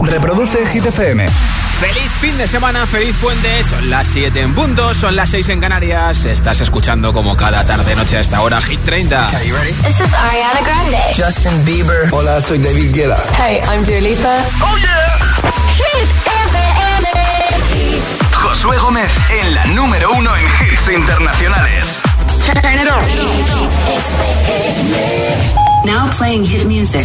Reproduce Hit FM. Feliz fin de semana, feliz puente. Son las 7 en punto, son las 6 en Canarias. Estás escuchando como cada tarde noche a esta hora Hit 30. This is Ariana Grande. Justin Bieber. Hola, soy David Guetta. Hey, I'm Dua Lipa. Oh yeah. Hit FM. Josué Gómez en la número uno en hits internacionales. Turn it on. Now playing hit music.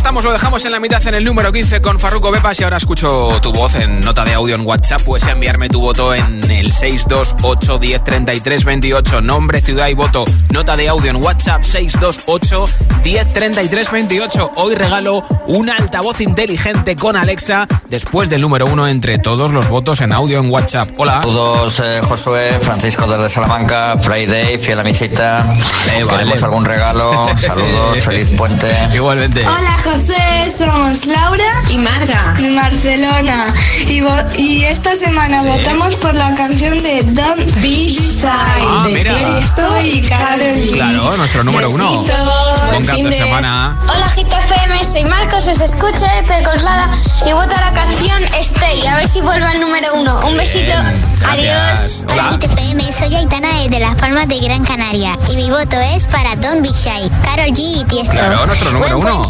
estamos, lo dejamos en la mitad en el número 15 con Farruko Bepas y ahora escucho tu voz en nota de audio en WhatsApp. Puedes enviarme tu voto en el 628 10 33 28. Nombre, ciudad y voto. Nota de audio en WhatsApp 628 10 33 28. Hoy regalo un altavoz inteligente con Alexa después del número 1 entre todos los votos en audio en WhatsApp. Hola. Saludos, eh, Josué, Francisco desde Salamanca, Friday, fiel a mi cita. Vale, vale. ¿Queremos algún regalo? Saludos, feliz puente. Igualmente. Hola José, somos Laura y Marga de Barcelona y, y esta semana Sí. votamos por la canción de Don't Be Shy Ah, de mira. Tiesto y Karol G. Claro, nuestro número uno. Besitos, Buen buen cap fin de de- semana. Hola Gita FM, soy Marcos, os escucho desde Coslada y voto a la canción Stay, a ver si vuelve al número uno. Un besito, gracias. adiós. Hola. Gita FM, soy Aitana desde Las Palmas de Gran Canaria y mi voto es para Don't Be Shy, Karol G y Tiesto. Claro, nuestro número Buen uno.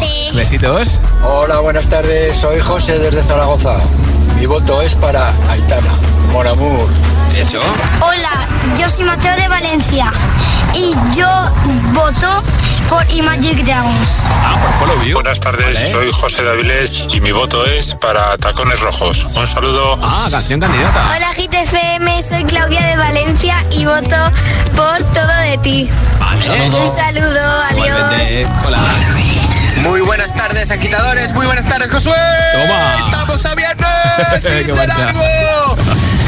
Besitos. Hola, buenas tardes. Soy José desde Zaragoza. Mi voto es para Aitana. Mon amour. Eso. Hola, yo soy Mateo de Valencia y yo voto por Imagine Dragons. Ah, por follow you. Buenas tardes, Vale. soy José Davilés y mi voto es para Tacones Rojos. Un saludo. Ah, canción candidata. Hola Gita FM, soy Claudia de Valencia y voto por todo de ti. Vale. Un saludo, adiós. Igualmente. Hola. Muy buenas tardes, agitadores. Muy buenas tardes, Josué. Toma. Estamos a viernes. Qué.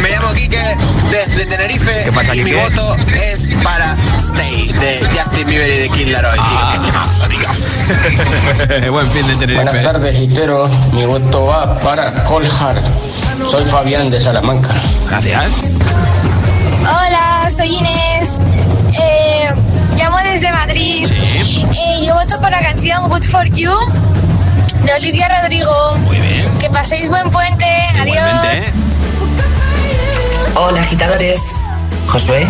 Me llamo Quique desde Tenerife. ¿Qué pasa, y mi voto es para Stay de Justin Bieber y de Kid Laroi. tío. Ah. Qué temazo. Buen fin de Tenerife. Buenas tardes, Gitero. Mi voto va para Colhard. Soy Fabián de Salamanca. Gracias. Hola, soy Inés. Eh, llamo desde Madrid. Eh, yo voto por la canción Good for You de Olivia Rodrigo. Muy bien. Que paséis buen puente. Adiós. Igualmente. Hola, agitadores. Josué.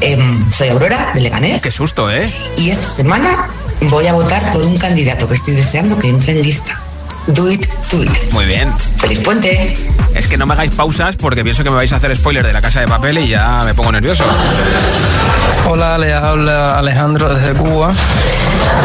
Em, soy Aurora de Leganés. Qué susto, ¿eh? Y esta semana voy a votar por un candidato que estoy deseando que entre en lista. Do it, do it. Muy bien. ¡Feliz puente! Es que no me hagáis pausas porque pienso que me vais a hacer spoiler de la casa de papel y ya me pongo nervioso. Hola, le habla Alejandro desde Cuba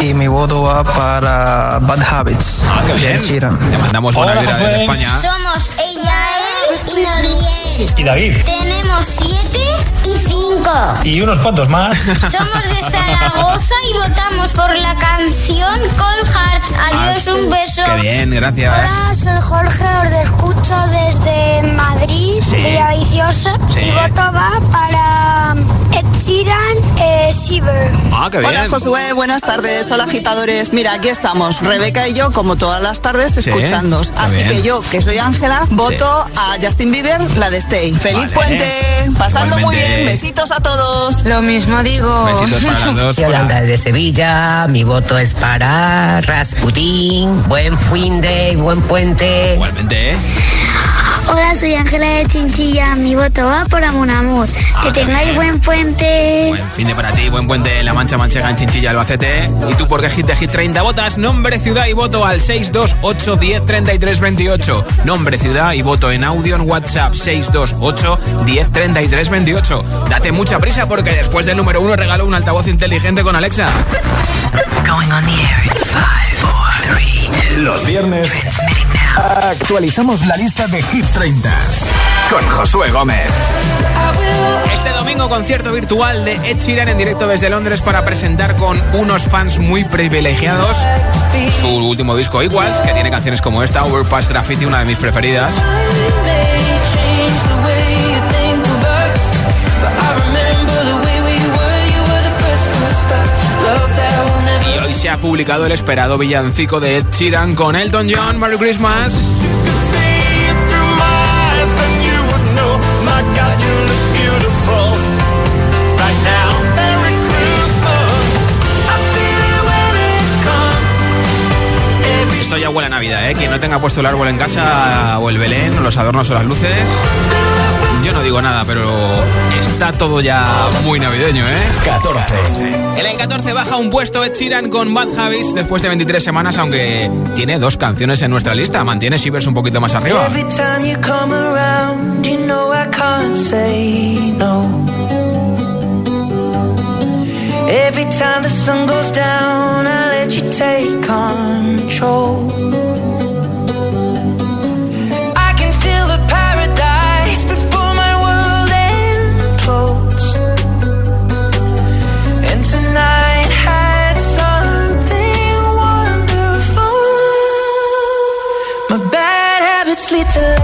y mi voto va para Bad Habits. Ah, qué bien. Le mandamos buena Josué. desde España. Somos Eyael y Noriel. Y David. Tenemos siete y cinco. Y unos cuantos más. Somos de Zaragoza y votamos por la canción Cold Heart. Adiós, un beso. Qué bien, gracias. Hola, soy Jorge, os escucho desde Madrid, Sí. Villaviciosa. Sí. Mi voto va para Ed Sheeran, eh, Shiver. Ah, qué bien. Hola Josué, buenas tardes. Hola agitadores. Mira, aquí estamos, Rebeca y yo, como todas las tardes, Sí, escuchándos. Así bien. que yo, que soy Ángela, voto a Justin Bieber, la de ¡Feliz Vale. puente! Pasadlo muy bien. Besitos a todos. Lo mismo digo. Besitos para. Hola. de Sevilla. Mi voto es para Rasputín. Buen fin de, buen puente. Igualmente, ¿eh? Hola, soy Ángela de Chinchilla. Mi voto va por Amor Amor. Ah, que qué tengáis bien. buen puente. Buen fin de para ti, buen puente en La Mancha Manchega en Chinchilla, Albacete. ¿Y tú por qué hit de hit 30 votas? Nombre, ciudad y voto al 628 10 33 28. Nombre, ciudad y voto en audio en WhatsApp 628 10 33 28. Date mucha prisa porque después del número uno regalo un altavoz inteligente con Alexa. Los viernes actualizamos la lista de Hit 30 con Josué Gómez. Este domingo concierto virtual de Ed Sheeran en directo desde Londres para presentar con unos fans muy privilegiados su último disco Equals, que tiene canciones como esta, Overpass Graffiti, una de mis preferidas. se ha publicado el esperado villancico de Ed Sheeran con Elton John, Merry Christmas. Esto ya huele a Navidad, ¿eh? Quien no tenga puesto el árbol en casa o el Belén o los adornos o las luces... Yo no digo nada, pero está todo ya muy navideño, ¿eh? 14. En 14 baja un puesto Ed Sheeran con Bad Habits después de 23 semanas, aunque tiene dos canciones en nuestra lista. Mantiene Shivers un poquito más arriba. Every time the sun goes down, I let you take control. sleep till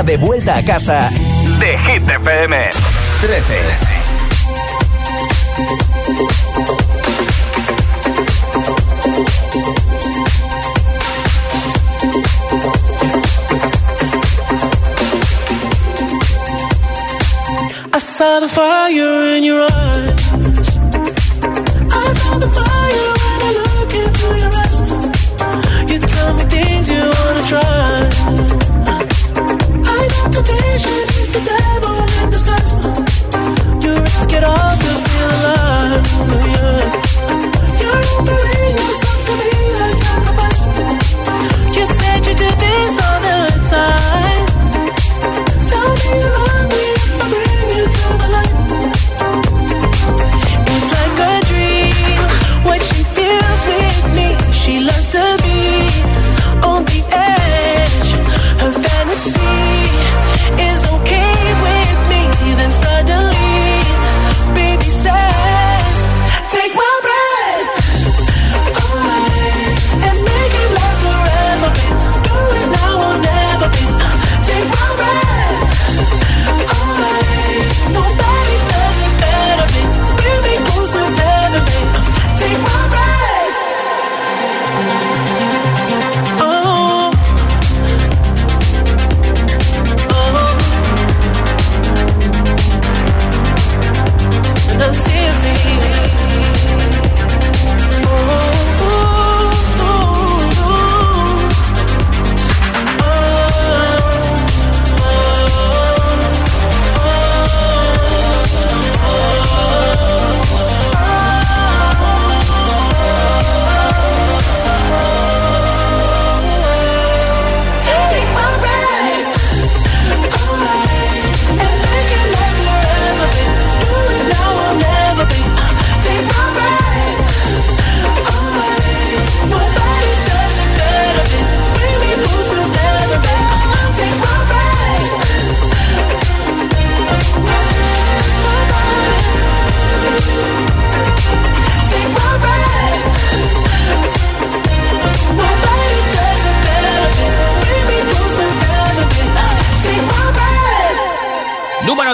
de vuelta a casa de Hit FM. 13. I saw the fire in your eyes.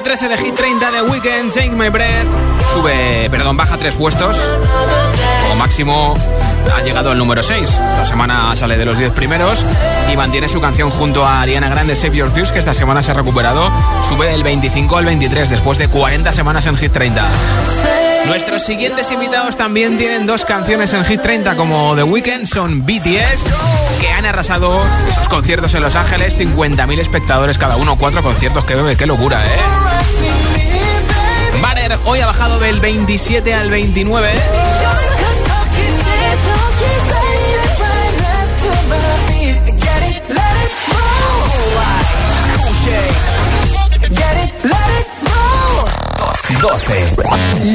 13 de Hit 30 de Weekend, Take My Breath. Sube, perdón, baja tres puestos. Como máximo ha llegado al número 6. Esta semana sale de los 10 primeros y mantiene su canción junto a Ariana Grande, Save Your Tears, que esta semana se ha recuperado. Sube del 25 al 23 después de 40 semanas en Hit 30. Nuestros siguientes invitados también tienen dos canciones en Hit 30 como The Weeknd, son BTS, que han arrasado esos conciertos en Los Ángeles, 50.000 espectadores cada uno, cuatro conciertos, que bebe, qué locura, ¿eh? Hoy ha bajado del 27 al 29.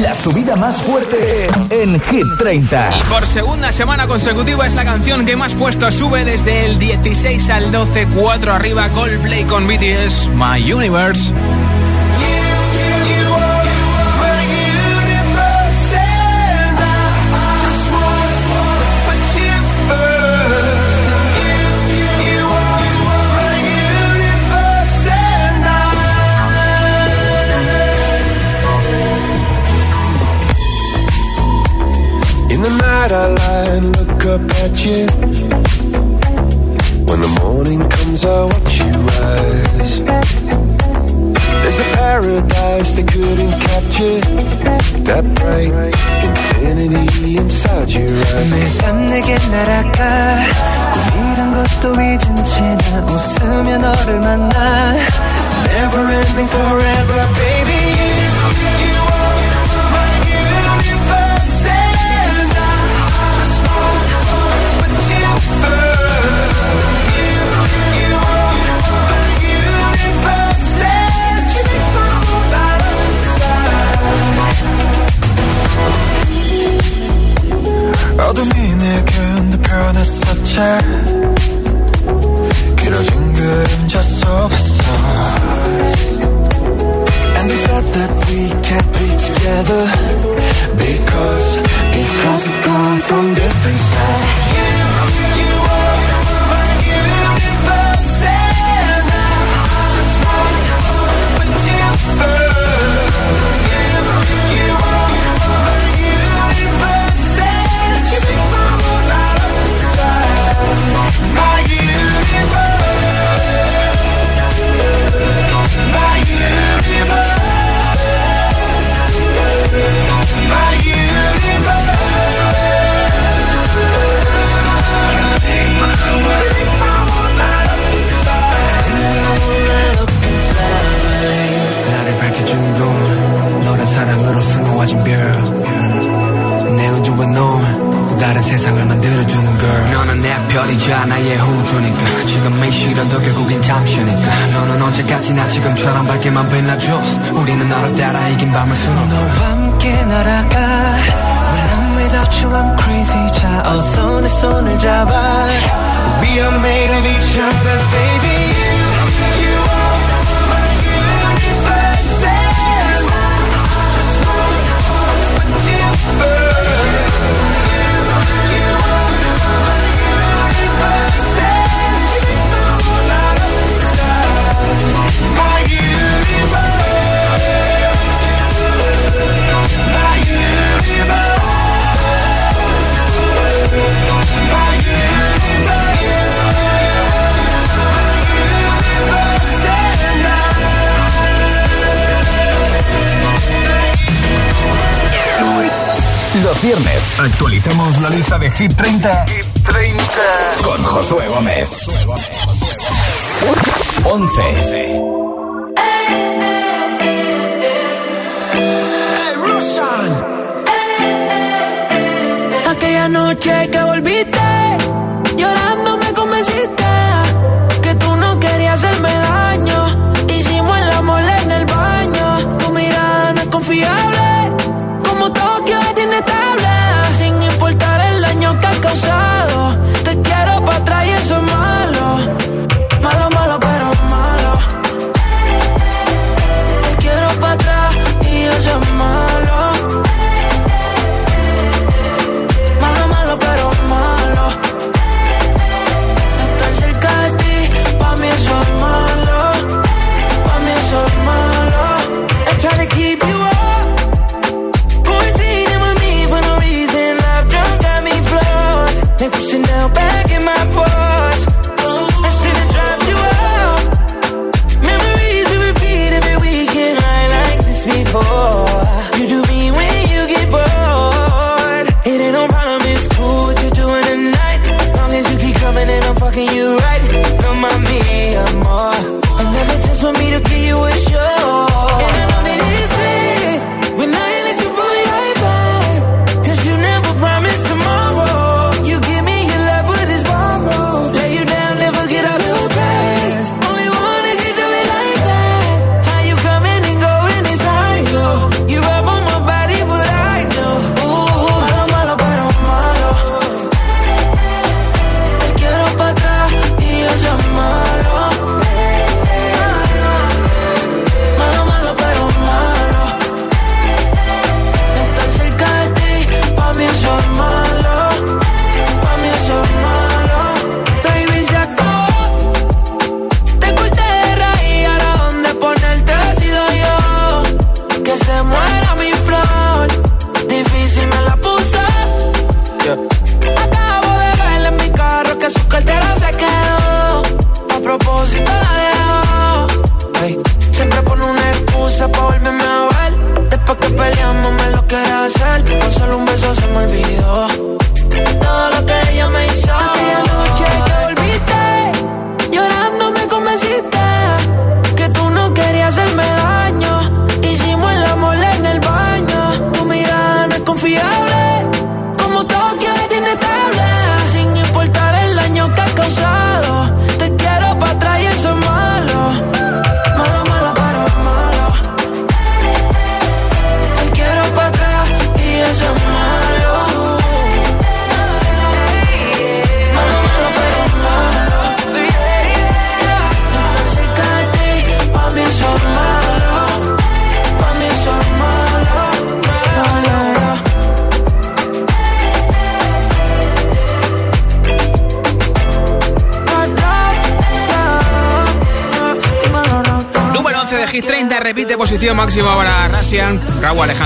La subida más fuerte en Hit 30. Y por segunda semana consecutiva es la canción que más puesto sube desde el 16 al 12, 4 arriba Coldplay con BTS, My Universe. and look up at you. When the morning comes, I watch you rise. There's a paradise they couldn't capture. That bright infinity inside your eyes. 매밤 내게 날아가 꿈이란 것도 잊은 채나 웃으며 너를 만나 Never ending forever Viernes actualizamos la lista de Hit 30, Hit 30. con Josué Gómez. 11. Aquella noche que volviste, llorando me convenciste que tú no querías hacerme daño. Hicimos el amor en el baño. Tu mirada no es confiable, causado,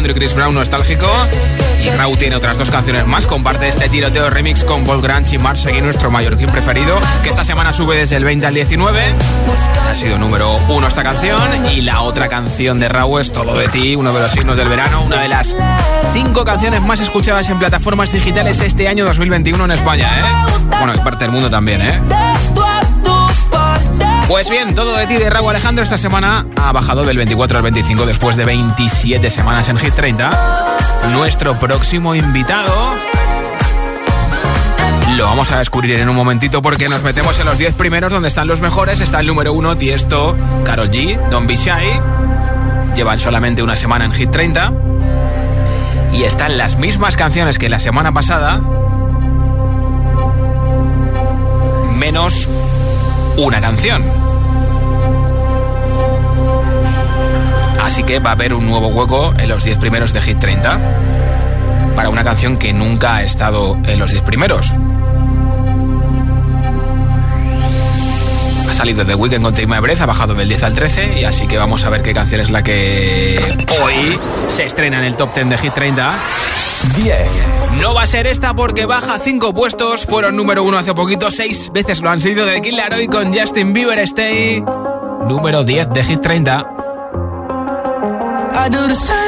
Alejandro Chris Brown nostálgico. Y Raúl tiene otras dos canciones más. Comparte este tiroteo remix con Paul Grant y Mark Seguin, nuestro mallorquín preferido, que esta semana sube desde el 20 al 19. Ha sido número uno esta canción. Y la otra canción de Raúl es Todo de ti, uno de los signos del verano, una de las cinco canciones más escuchadas en plataformas digitales este año 2021 en España, ¿eh? Bueno, y parte del mundo también, ¿eh? Pues bien, todo de ti de Raúl Alejandro esta semana ha bajado del 24 al 25 después de 27 semanas en Hit 30. Nuestro próximo invitado lo vamos a descubrir en un momentito porque nos metemos en los 10 primeros donde están los mejores. Está el número 1, Tiesto, Karol G, Don Be Shy. Llevan solamente una semana en Hit 30. Y están las mismas canciones que la semana pasada, menos una canción. Así que va a haber un nuevo hueco en los 10 primeros de Hit 30 para una canción que nunca ha estado en los 10 primeros. Salido The Weekend con Take My Breath, ha bajado del 10 al 13 y así que vamos a ver qué canción es la que hoy se estrena en el top 10 de Hit 30. 10. No va a ser esta porque baja 5 puestos, fueron número 1 hace poquito, 6 veces lo han sido de Killer Hoy con Justin Bieber Stay. Número 10 de Hit 30. I do the same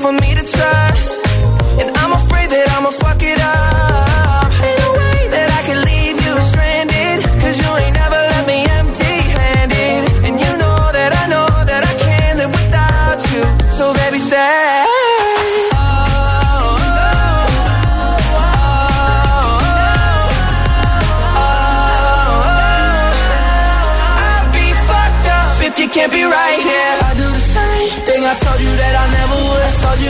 It's been difficult for me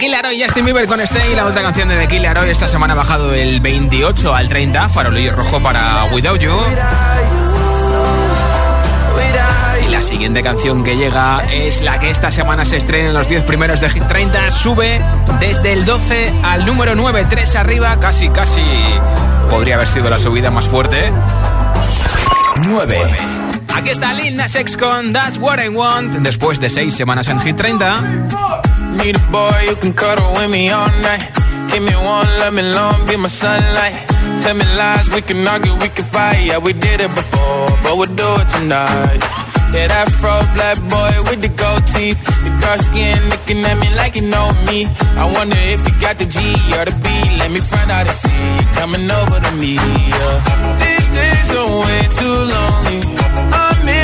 The Killer Hoy, Justin Bieber con Stay. La otra canción de The Killer esta semana ha bajado del 28 al 30. Farolillo rojo para Without You. Y la siguiente canción que llega es la que esta semana se estrena en los 10 primeros de Hit 30. Sube desde el 12 al número 9, 3 arriba. Casi, casi podría haber sido la subida más fuerte. 9. Aquí está Lil Nas X con That's What I Want. Después de 6 semanas en Hit 30. Need a boy you can cuddle with me all night. Give me one, let me long, be my sunlight. Tell me lies, we can argue, we can fight. Yeah, we did it before, but we'll do it tonight. Yeah, that fro black boy with the gold teeth. The dark skin looking at me like you know me. I wonder if you got the G or the B. Let me find out and see you coming over to me. Yeah. These days are way too lonely. I'm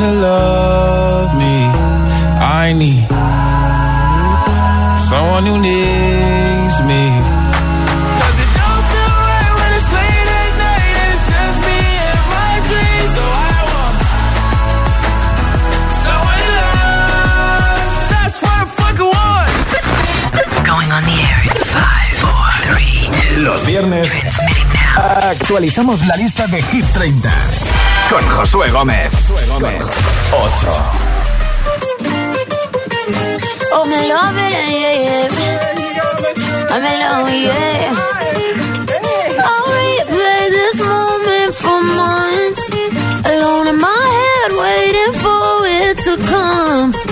love me. I need someone who needs me. Cause it don't feel right when it's late at night and it's just me and my dreams. So I want someone to love. That's what I fucking want. Going on the air in 5, 4, 3, 2. Los viernes actualizamos la lista de Hit 30 con Josué Gómez. 8. Oh, me love it, yeah, yeah. I'm in love, yeah. I'll replay this moment for months. Alone in my head, waiting for it to come.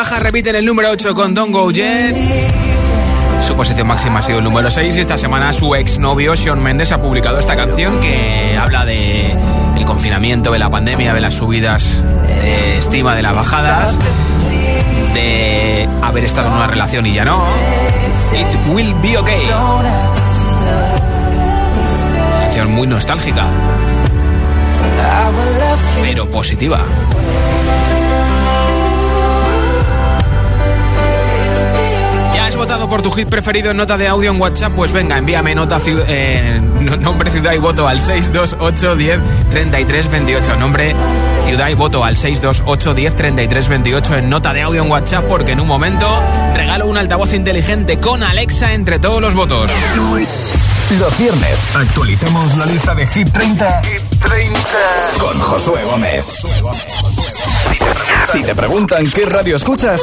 Baja, repiten el número 8 con Don't Go Jet. Su posición máxima ha sido el número 6 y esta semana su exnovio Sean Mendes ha publicado esta canción que habla de el confinamiento, de la pandemia, de las subidas de estima, de las bajadas, de haber estado en una relación y ya no. It will be okay. Canción muy nostálgica, pero positiva. Votado por tu hit preferido en nota de audio en WhatsApp? Pues venga, envíame nota, eh, no- nombre, ciudad y voto al 628 10 33 28. Nombre, ciudad y voto al 628 10 33 28 en nota de audio en WhatsApp porque en un momento regalo un altavoz inteligente con Alexa entre todos los votos. Los viernes actualicemos la lista de Hit 30, Hit 30. con Josué Gómez. Si te preguntan qué radio escuchas,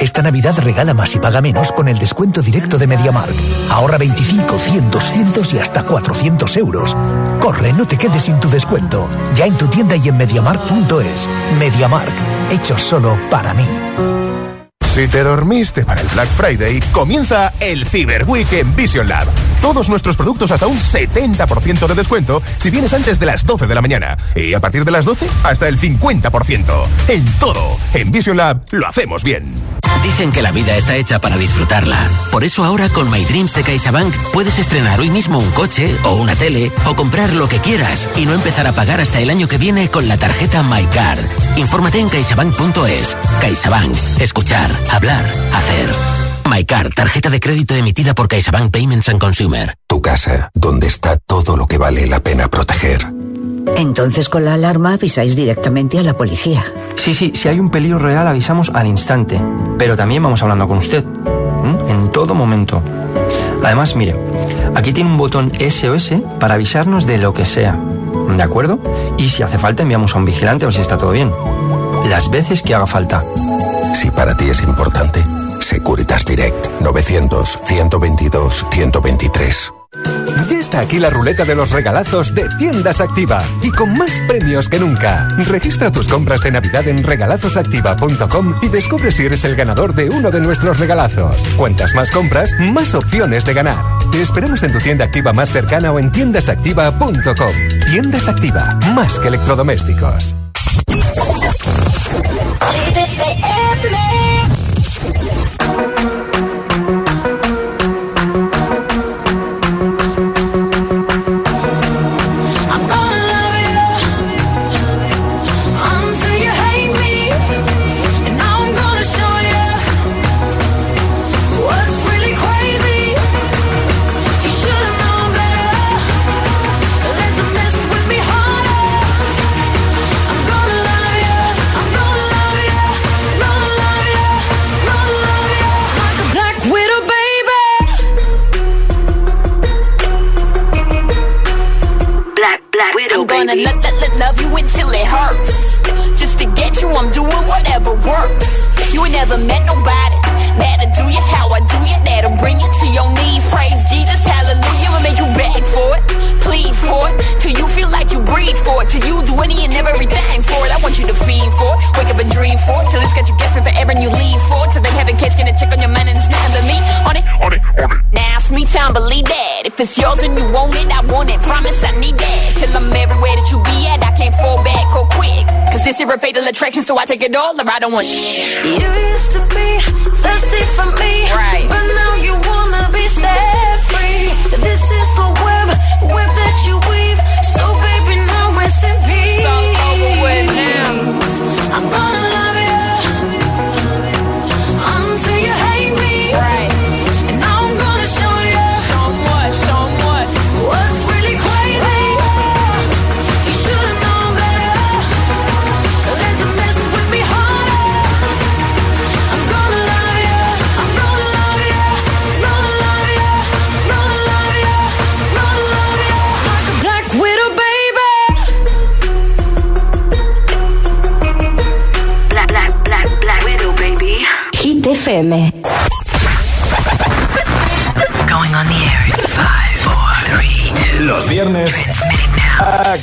Esta Navidad regala más y paga menos con el descuento directo de MediaMark. Ahorra 25, 100, 200 y hasta 400 euros. Corre, no te quedes sin tu descuento. Ya en tu tienda y en MediaMark.es. MediaMark, hecho solo para mí. Si te dormiste para el Black Friday, comienza el Cyber Week en Vision Lab. Todos nuestros productos hasta un 70% de descuento si vienes antes de las 12 de la mañana. Y a partir de las 12, hasta el 50%. En todo, en Vision Lab lo hacemos bien. Dicen que la vida está hecha para disfrutarla. Por eso ahora con My Dreams de CaixaBank puedes estrenar hoy mismo un coche o una tele o comprar lo que quieras y no empezar a pagar hasta el año que viene con la tarjeta MyCard. Infórmate en caixabank.es. CaixaBank. Escuchar, hablar, hacer. MyCard, tarjeta de crédito emitida por CaixaBank Payments and Consumer. Tu casa, donde está todo lo que vale la pena proteger. Entonces con la alarma avisáis directamente a la policía. Sí, sí, si hay un peligro real avisamos al instante, pero también vamos hablando con usted, en todo momento. Además, mire, aquí tiene un botón SOS para avisarnos de lo que sea, ¿de acuerdo? Y si hace falta enviamos a un vigilante a ver si está todo bien. Las veces que haga falta. Si para ti es importante, Securitas Direct 900 122 123. Ya está aquí la ruleta de los regalazos de Tiendas Activa y con más premios que nunca. Registra tus compras de Navidad en regalazosactiva.com y descubre si eres el ganador de uno de nuestros regalazos. Cuantas más compras, más opciones de ganar. Te esperamos en tu tienda activa más cercana o en tiendasactiva.com. Tiendas Activa, más que electrodomésticos. Gonna lo- lo- lo- love you until it hurts. Just to get you, I'm doing whatever works. You ain't never met nobody that'll do you how I do you. That'll bring you to your knees. Praise Jesus, hallelujah. I'll make you beg for it, plead for it, till you feel like you breathe for it, till you do any and everything for it. I want you to fiend for it, wake up and dream for it, till it's got you guessing forever and you lean for it, till they have a case, get a check on your mind and it's nothing but me on it. On it, on it. Now it's me time, believe that. If it's yours and you want it, I want it. Promise I need that. Till I'm everywhere that you be at, I can't fall back or quick. Cause this here a fatal attraction, so I take it all or I don't want shit. You used to be thirsty for me, Right. But now you wanna be set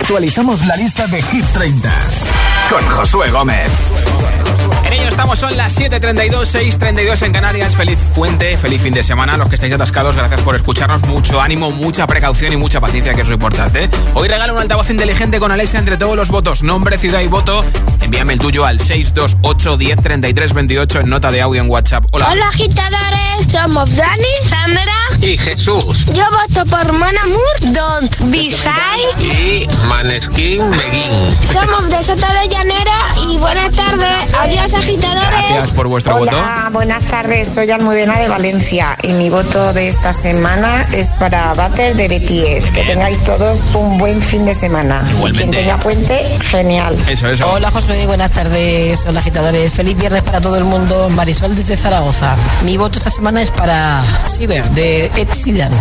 actualizamos la lista de Hit 30 con Josué Gómez. En ello estamos, son las 7.32, 6.32 en Canarias. Feliz puente, feliz fin de semana. Los que estáis atascados, gracias por escucharnos. Mucho ánimo, mucha precaución y mucha paciencia, que es lo importante. Hoy regalo un altavoz inteligente con Alexa entre todos los votos. Nombre, ciudad y voto. Envíame el tuyo al 628 10 28 en nota de audio en WhatsApp. Hola. Hola, agitadores. Somos Dani, Sandra y Jesús. Yo voto por Monamur, Don't Be Shy. Y Maneskin Begin. Somos de Sota de Llanera y buenas tardes. Adiós, agitadores. Gracias por vuestro Hola, voto. buenas tardes. Soy Almudena de Valencia y mi voto de esta semana es para Butter de BTS. Que tengáis todos un buen fin de semana. Igualmente. Y quien tenga puente, genial. Eso, eso. Hola José, buenas tardes. Hola agitadores. Feliz viernes para todo el mundo. Marisol desde Zaragoza. Mi voto esta semana es para Ciber de Ed Sheeran.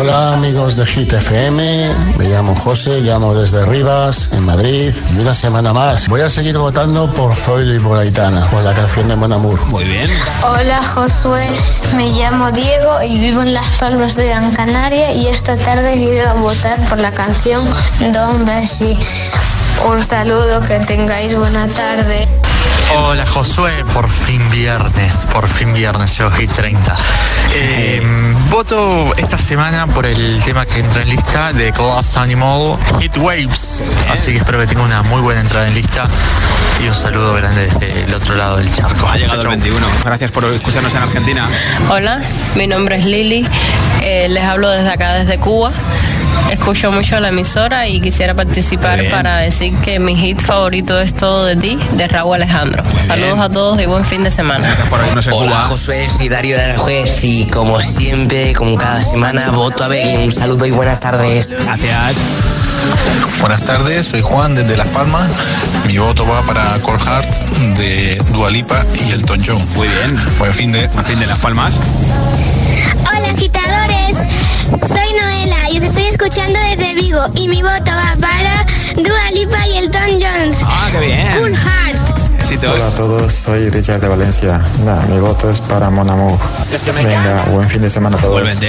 Hola amigos de Hit FM, me llamo José, llamo desde Rivas, en Madrid, y una semana más. Voy a seguir votando por Zoilo y por Aitana, por la canción de Mon Amour. Muy bien. Hola Josué, me llamo Diego y vivo en Las Palmas de Gran Canaria y esta tarde he ido a votar por la canción Don Bessie. Un saludo, que tengáis buena tarde. Hola Josué, por fin viernes, por fin viernes, yo Hit 30. Eh, voto esta semana por el tema que entra en lista de Glass Animal Hit Waves. Así que espero que tenga una muy buena entrada en lista y un saludo grande desde el otro lado del charco. Ha llegado el 21. Gracias por escucharnos en Argentina. Hola, mi nombre es Lili, eh, les hablo desde acá, desde Cuba. Escucho mucho la emisora y quisiera participar bien. para decir que mi hit favorito es Todo de ti, de Raúl Alejandro. Saludos a todos y buen fin de semana. Hola Josué, soy Darío de Aranjuez y como siempre, como cada semana, voto a Begin. Un saludo y buenas tardes. Gracias. Buenas tardes, soy Juan desde Las Palmas. Mi voto va para Core Heart de Dualipa y Elton John. Muy bien. Buen fin de. Buen fin de Las Palmas. Hola agitadores, soy Noela estoy escuchando desde Vigo y mi voto va para Dua Lipa y Elton Jones. Ah, qué bien. Cool Heart. Éxitos. Hola a todos, soy Richard de Valencia. Nada, mi voto es para Mon Amour. Venga, buen fin de semana a todos.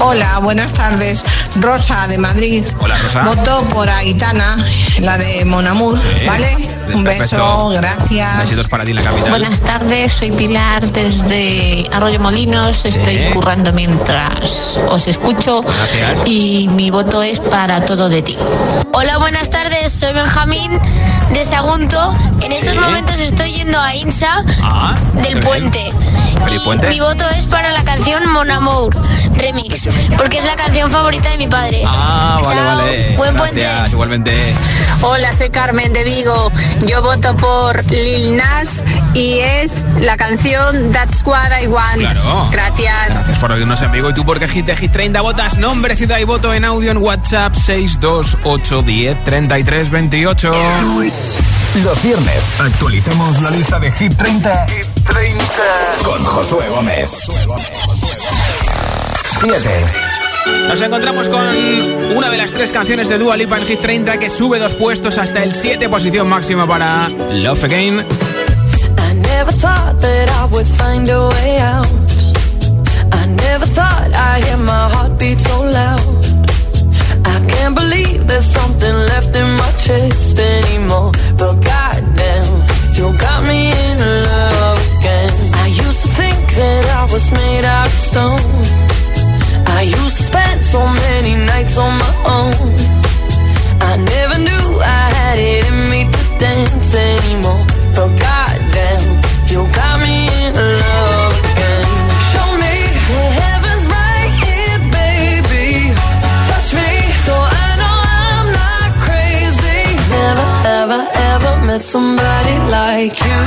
Hola, buenas tardes. Rosa de Madrid. Hola, Rosa. Voto por Aitana, la de Monamur, ¿vale? Un beso, Perfecto. gracias. Besitos para ti en la capital. Buenas tardes, soy Pilar desde Arroyo Molinos. Estoy currando mientras os escucho. Gracias. Y mi voto es para todo de ti. Hola, buenas tardes. Soy Benjamín de Sagunto. En estos Sí. momentos estoy yendo a Insa Ah, del. Puente. Puente. Mi voto es para la canción Mon Amour Remix, porque es la canción favorita de mi padre. Ah, vale, Chao. vale. Buen Gracias, puente. igualmente. Hola, soy Carmen de Vigo. Yo voto por Lil Nas y es la canción That's What I Want. Claro. Gracias. Gracias por oírnos vivo. ¿Y tú por qué Hit de Hit 30 votas? Nombre, ciudad y voto en audio en WhatsApp 628 10 33 28. Los viernes actualicemos la lista de Hit 30, con Josué Gómez. 7. Nos encontramos con una de las tres canciones de Dua Lipa en Hit 30 que sube dos puestos hasta el 7, posición máxima para Love Again. I never thought that I would find a way out. I never thought I'd hear my heartbeat so loud. I can't believe there's something left in my chest anymore. But goddamn, you got me in love again. I used to think that I was made out of stone. I used so many nights on my own. I never knew I had it in me to dance anymore. But goddamn, you got me in love again. Show me that heaven's right here, baby. Touch me so I know I'm not crazy. Never, ever, ever met somebody like you.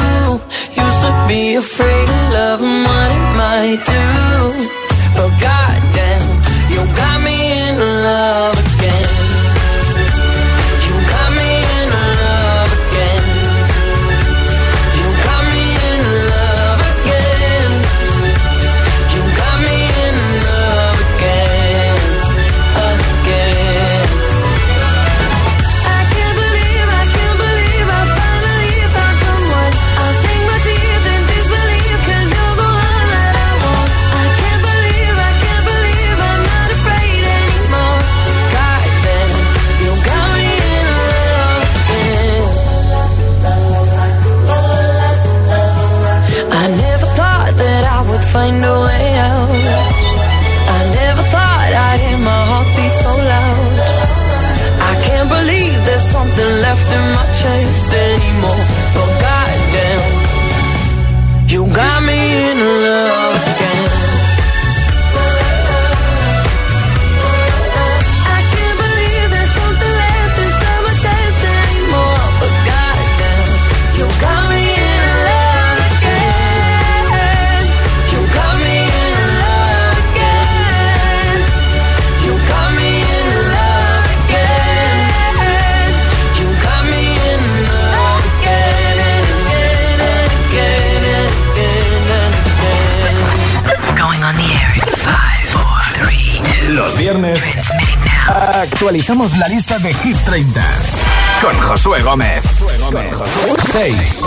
Used to be afraid of love and what it might do. But goddamn, you got me in love actualizamos la lista de Hit 30 con Josué Gómez. 6.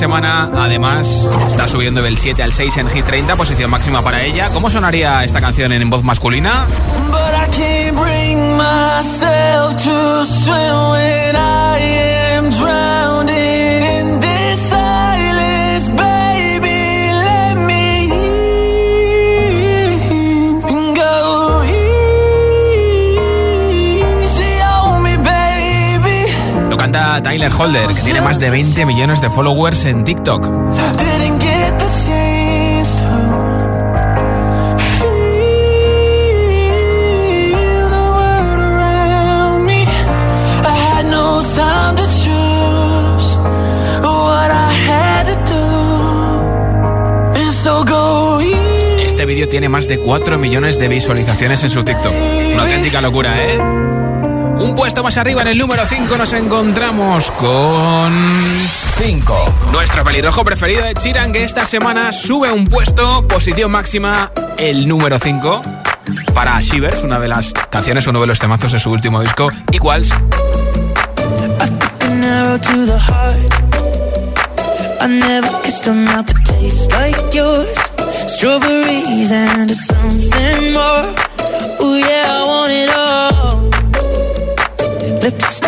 Semana además está subiendo del 7 al 6 en Hit 30, posición máxima para ella. ¿Cómo sonaría esta canción en voz masculina? But I can't bring myself to swim Tyler Holder, que tiene más de 20 millones de followers en TikTok. Este vídeo tiene más de 4 millones de visualizaciones en su TikTok. Una auténtica locura, ¿eh? Un puesto más arriba en el número 5 nos encontramos con 5. Nuestro pelirrojo preferido de Chiran que esta semana sube un puesto, posición máxima, el número 5 para Shivers, una de las canciones, uno de los temazos de su último disco, Equals. I never kissed a mouth that tastes like yours. Strawberries and something more. Yeah, I want it all.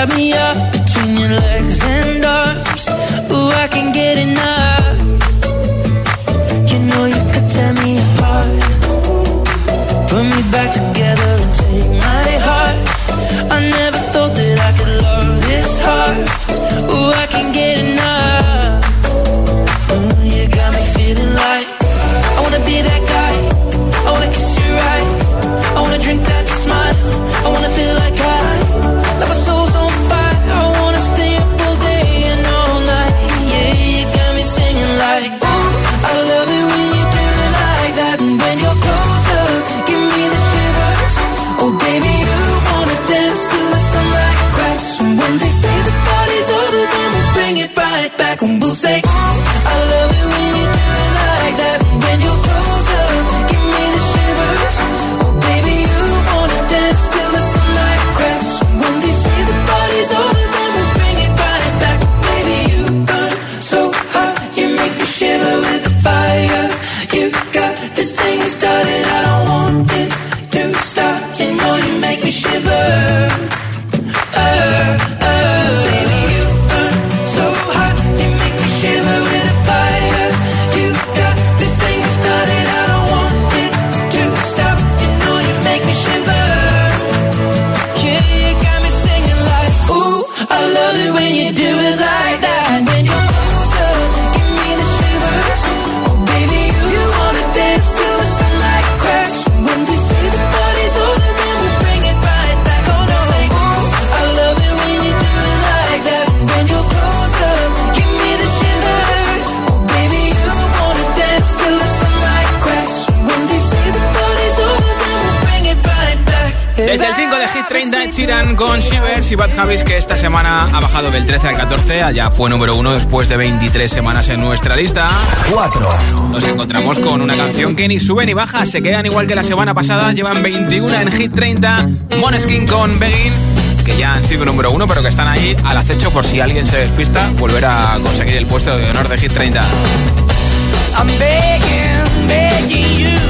Wrap me el 5 de Hit 30, Ed Sheeran con Shivers y Bad Habits, que esta semana ha bajado del 13 al 14. Allá fue número 1 después de 23 semanas en nuestra lista. 4. Nos encontramos con una canción que ni sube ni baja, se quedan igual que la semana pasada. Llevan 21 en Hit 30. Moneskin con Begin, que ya han sido número 1, pero que están ahí al acecho por si alguien se despista, volver a conseguir el puesto de honor de Hit 30. I'm begging, begging you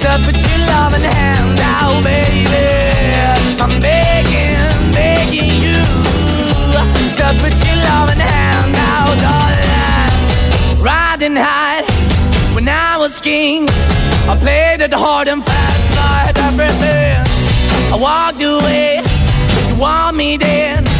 to put your loving hand out, baby. I'm begging, begging you to put your loving hand out, darling. Riding high when I was king, I played it hard and fast, like everything. I walked away, you want me then.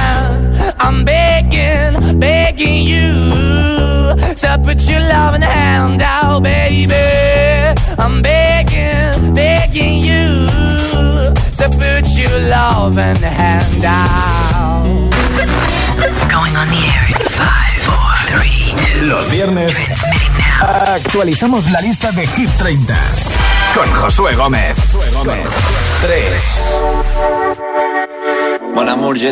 I'm begging, begging you to put your love in the hand out, baby. I'm begging, begging you to put your love in the hand out. Going on the air in five, four, three, two. Los viernes actualizamos la lista de Hit 30 con Josué Gómez. 3. Mon amour, je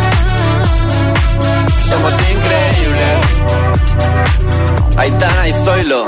somos increíbles. Aitana y Zoilo.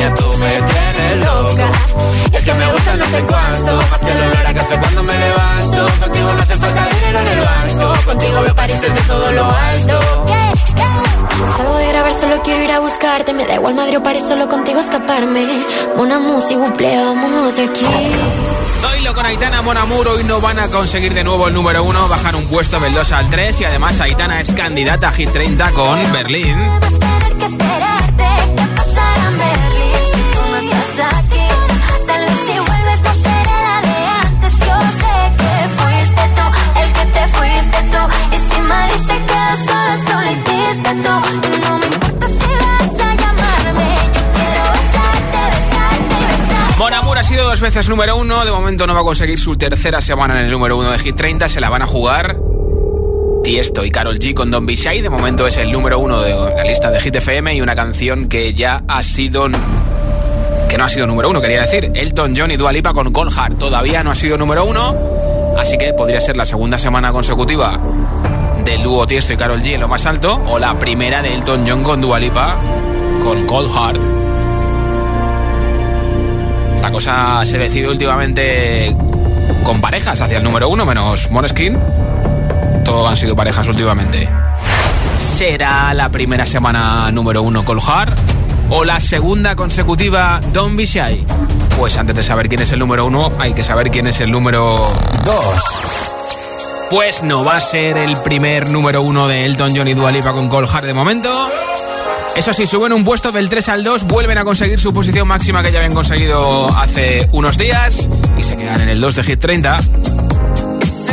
Niña, tú me tienes loca. es que me gusta no sé cuánto, más que el olor a café cuando me levanto. Contigo no hace falta dinero en el banco, contigo veo París desde todo lo alto. Salgo de grabar, solo quiero ir a buscarte. Me da igual madre o París, solo contigo escaparme. Mona música, vámonos de aquí. Zoilo con Aitana Monamur hoy no van a conseguir de nuevo el número uno, bajar un puesto del 2 al 3 y además Aitana es candidata a Hit 30 con Berlín. que esperarte, tú. Y si me dice que solo, solo hiciste tú, y no me importa si vas a llamarme, yo quiero besarte, besarte, besarte. Monamur ha sido dos veces número uno, de momento no va a conseguir su tercera semana en el número uno de Hit 30, se la van a jugar Tiesto y Carol G con Don Bishai. De momento es el número uno de la lista de Hit FM y una canción que ya ha sido que no ha sido número uno, quería decir. Elton John y Dua Lipa con Cold Heart. Todavía no ha sido número uno, así que podría ser la segunda semana consecutiva del dúo Tiesto y Carol G en lo más alto, o la primera de Elton John con Dua Lipa con Cold Heart. La cosa se decide últimamente con parejas hacia el número uno, menos Moneskin. Todos han sido parejas últimamente. ¿Será la primera semana número uno Cold Heart? ¿O la segunda consecutiva Don't Be? Pues antes de saber quién es el número uno, hay que saber quién es el número dos. Pues no va a ser el primer número uno de Elton John y Dua Lipa con Cold Heart de momento. Eso sí, suben un puesto del 3 al 2, vuelven a conseguir su posición máxima que ya habían conseguido hace unos días y se quedan en el 2 de Hit 30. se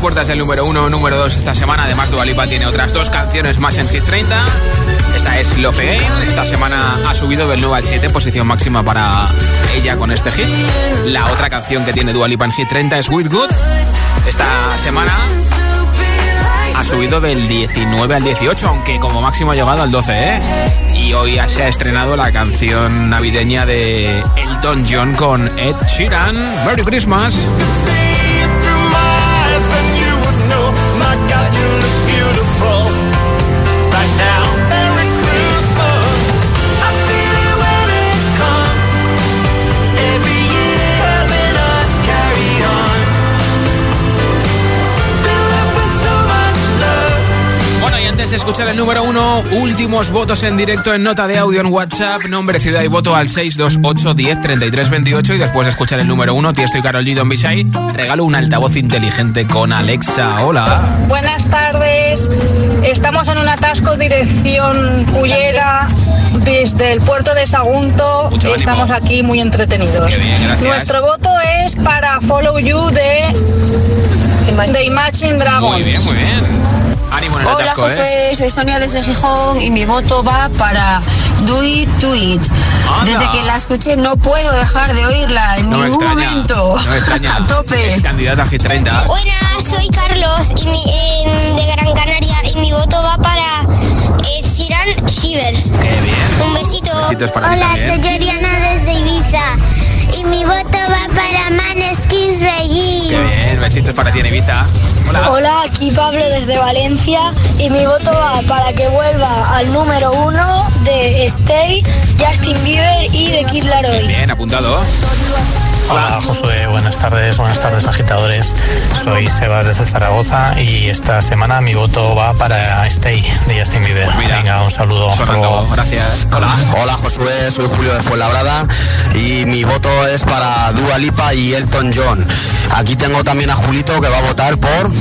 puertas del número uno, número dos esta semana. Además, Dualipa tiene otras dos canciones más en Hit 30. Esta es Love Again. Esta semana ha subido del 9 al 7, posición máxima para ella con este hit. La otra canción que tiene Dualipa en Hit 30 es We're Good. Esta semana ha subido del 19 al 18, aunque como máximo ha llegado al 12, ¿eh? Y hoy se ha estrenado la canción navideña de Elton John con Ed Sheeran. Merry Christmas. God, you look beautiful right now. De escuchar el número uno, últimos votos en directo en nota de audio en WhatsApp, nombre, ciudad y voto al 628 10 33 28 y después de escuchar el número uno, Tiesto y Carol G. Don Bishai, regalo un altavoz inteligente con Alexa. Hola. Buenas tardes. Estamos en un atasco dirección Cullera desde el puerto de Sagunto y estamos aquí muy entretenidos. Nuestro voto es para Follow You de, de Imagine Dragon. Muy bien, muy bien. Hola José, ¿eh? soy Sonia desde Gijón y mi voto va para Do It To It. Desde que la escuché no puedo dejar de oírla en ningún momento. a tope. Es candidata a G30. Buenas, soy Carlos y em, de Gran Canaria y mi voto va para eh, Siran Shivers. Qué bien. Un besito. Besitos para Hola, soy Oriana desde Ibiza y mi voto va para Maneskin Reggae. Qué bien, chistes para ti Ibiza. Hola. Hola, aquí Pablo desde Valencia y mi voto va para que vuelva al número uno de Stay, Justin Bieber y de Kid Laroi. Bien, apuntado. Hola Josué, buenas tardes, buenas tardes agitadores. Soy Sebas desde Zaragoza y esta semana mi voto va para Stay de Justin Bieber. Venga, un saludo. hasta luego. Gracias. Hola. Hola Josué, soy Julio de Fuenlabrada y mi voto es para Dua Lipa y Elton John. Aquí tengo también a Julito que va a votar por...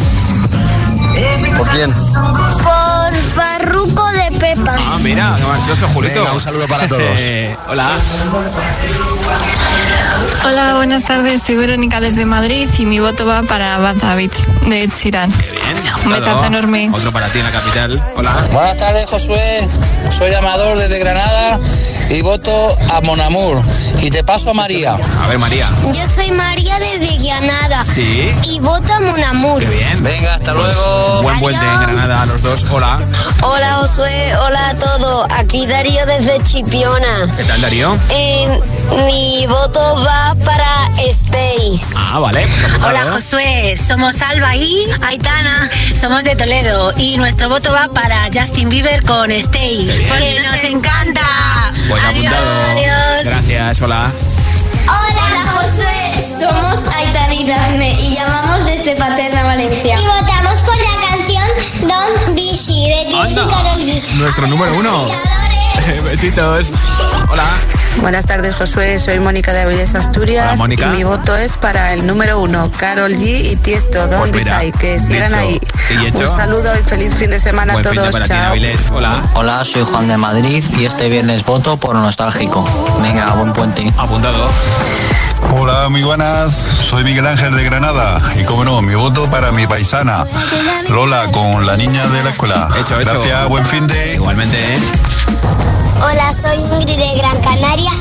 ¿Por quién? Por Farruco de Pepa. Ah, mira, yo soy Julito. Venga, un saludo para todos. Hola. Hola, buenas tardes. Soy Verónica desde Madrid y mi voto va para Bad David de Ed Sheeran. Un besazo enorme. Otro para ti en la capital. Hola. Buenas tardes, Josué. Soy Amador desde Granada y voto a Monamur. Y te paso a María. A ver, María. Yo soy María desde Granada. Sí. Y voto a Monamur. Qué bien. Venga, hasta luego. Buen puente en Granada a los dos. Hola. Hola Josué, hola a todos. Aquí Darío desde Chipiona. ¿Qué tal, Darío? Eh, mi voto va para Stay. Ah, vale. pues. Hola Josué, somos Alba y Aitana, somos de Toledo y nuestro voto va para Justin Bieber con Stay, porque nos encanta. Pues apuntado. adiós. Gracias, hola. Hola Josué, somos Aitana y Dafne y llamamos desde Paterna, Valencia. Y votamos Be Shy de y. Karol G. Nuestro número uno. Besitos. Hola. Buenas tardes, Josué. Soy Mónica de Avilés, Asturias. Hola, Mónica. Y mi voto es para el número uno, Carol G y Tiesto, Don Pues mira, Bisay. Que sigan ahí. Un saludo y feliz fin de semana Buen a fin de todos. ti, Chao. Avilés. Hola. Hola, soy Juan de Madrid y este viernes voto por nostálgico. Venga, buen puente. Apuntado. Hola, muy buenas. Soy Miguel Ángel de Granada. Y como no, mi voto para mi paisana, Lola, con la niña de la escuela. Hecho, hecho. Gracias, buen fin de. Igualmente, ¿eh? Hola, soy Ingrid de Gran Canaria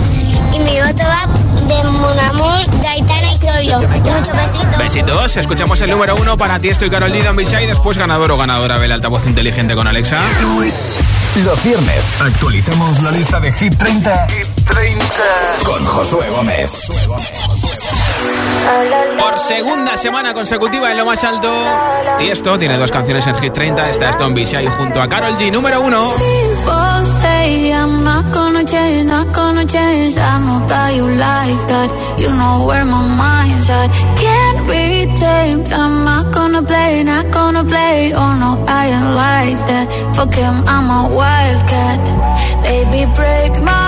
y mi voto va de Monamur, de Aitana y Zoilo. Muchos besitos. Besitos. Escuchamos el número uno para ti, estoy Carol G. Don Bishai. Después ganador o ganadora del altavoz inteligente con Alexa. Los viernes actualizamos la lista de Hit 30, con Josué Gómez. Por segunda semana consecutiva en lo más alto, Tiesto tiene dos canciones en Hit 30. Esta es Don Bishai junto a Carol G, número uno. Baby, break my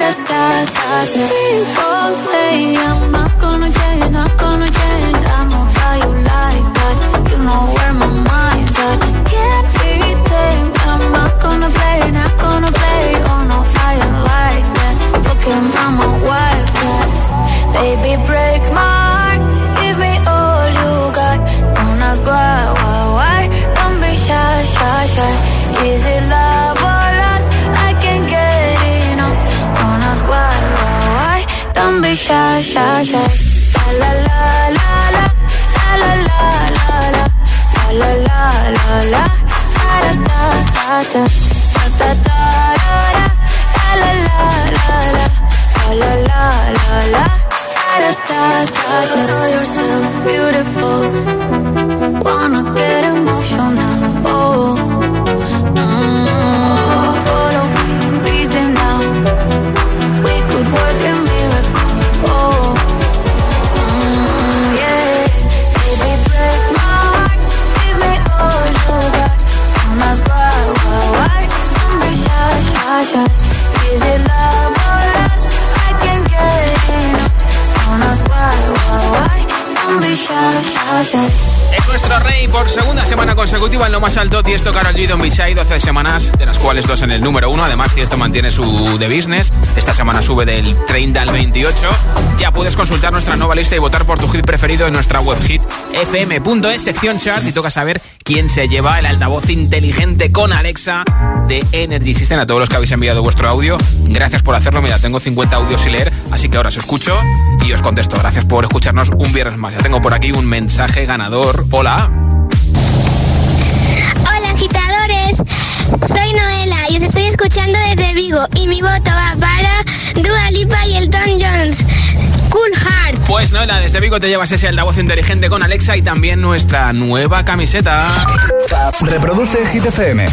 People say I'm not gonna change, not gonna change. I'm about you like that. You know where my mind's at. Can't be tamed. I'm not gonna play, not gonna play. Shy, shy. La la la la la. La la la la la. La la la la. La la la la la. La la la consecutiva en lo más alto, Tiesto, Karol G, Don Bichai, 12 semanas, de las cuales dos en el número 1. Además, Tiesto mantiene su The Business. Esta semana sube del 30 al 28. Ya puedes consultar nuestra nueva lista y votar por tu hit preferido en nuestra web hit fm.es, sección chart, y toca saber quién se lleva el altavoz inteligente con Alexa de Energy System. A todos los que habéis enviado vuestro audio, gracias por hacerlo. Mira, tengo 50 audios sin leer, así que ahora os escucho y os contesto. Gracias por escucharnos un viernes más. Ya tengo por aquí un mensaje ganador. Hola, escuchando desde Vigo y mi voto va para Dua Lipa y el Tom Jones. Cool Heart. Pues Noela, desde Vigo te llevas ese altavoz inteligente con Alexa y también nuestra nueva camiseta. Reproduce Hit FM.